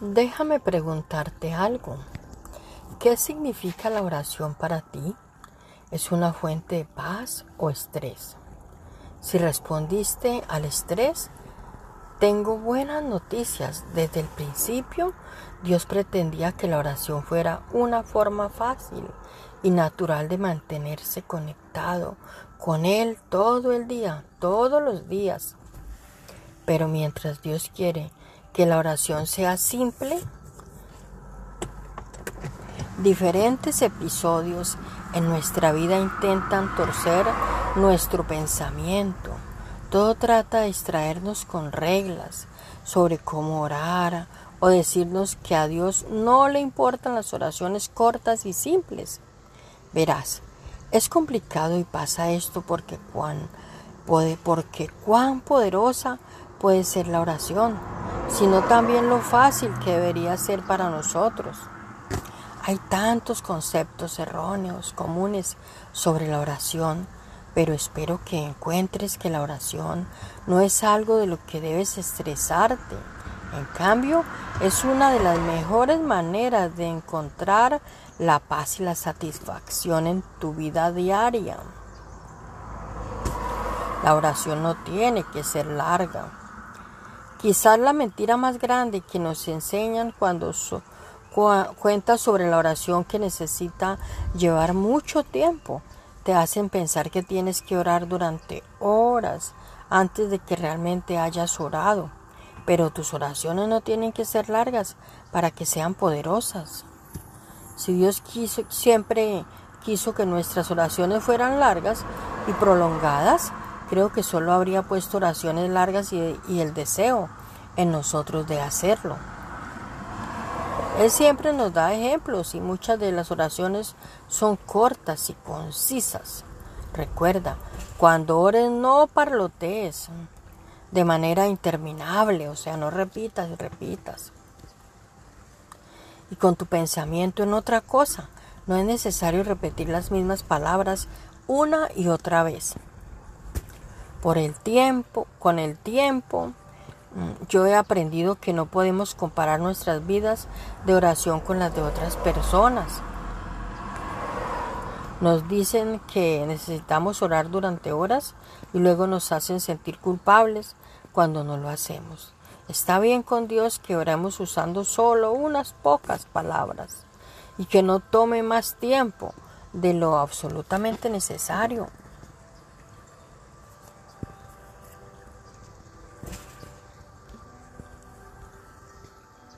Déjame preguntarte algo. ¿Qué significa la oración para ti? ¿Es una fuente de paz o estrés? Si respondiste al estrés, tengo buenas noticias. Desde el principio, Dios pretendía que la oración fuera una forma fácil y natural de mantenerse conectado con Él todo el día, todos los días. Pero mientras Dios quiere que la oración sea simple. Diferentes episodios en nuestra vida intentan torcer nuestro pensamiento. Todo trata de distraernos con reglas sobre cómo orar o decirnos que a Dios no le importan las oraciones cortas y simples. Verás, es complicado y pasa esto porque cuán, puede, porque cuán poderosa puede ser la oración sino también lo fácil que debería ser para nosotros. Hay tantos conceptos erróneos, comunes sobre la oración, pero espero que encuentres que la oración no es algo de lo que debes estresarte. En cambio, es una de las mejores maneras de encontrar la paz y la satisfacción en tu vida diaria. La oración no tiene que ser larga Quizás la mentira más grande que nos enseñan cuando cuentan sobre la oración que necesita llevar mucho tiempo, te hacen pensar que tienes que orar durante horas antes de que realmente hayas orado. Pero tus oraciones no tienen que ser largas para que sean poderosas. Si Dios quiso, siempre quiso que nuestras oraciones fueran largas y prolongadas, creo que solo habría puesto oraciones largas y, el deseo en nosotros de hacerlo. Él siempre nos da ejemplos y muchas de las oraciones son cortas y concisas. Recuerda, cuando ores no parlotees de manera interminable, o sea, no repitas y repitas. Y con tu pensamiento en otra cosa, no es necesario repetir las mismas palabras una y otra vez. Por el tiempo, con el tiempo, mm, yo he aprendido que no podemos comparar nuestras vidas de oración con las de otras personas. Nos dicen que necesitamos orar durante horas y luego nos hacen sentir culpables cuando no lo hacemos. Está bien con Dios que oremos usando solo unas pocas palabras y que no tome más tiempo de lo absolutamente necesario.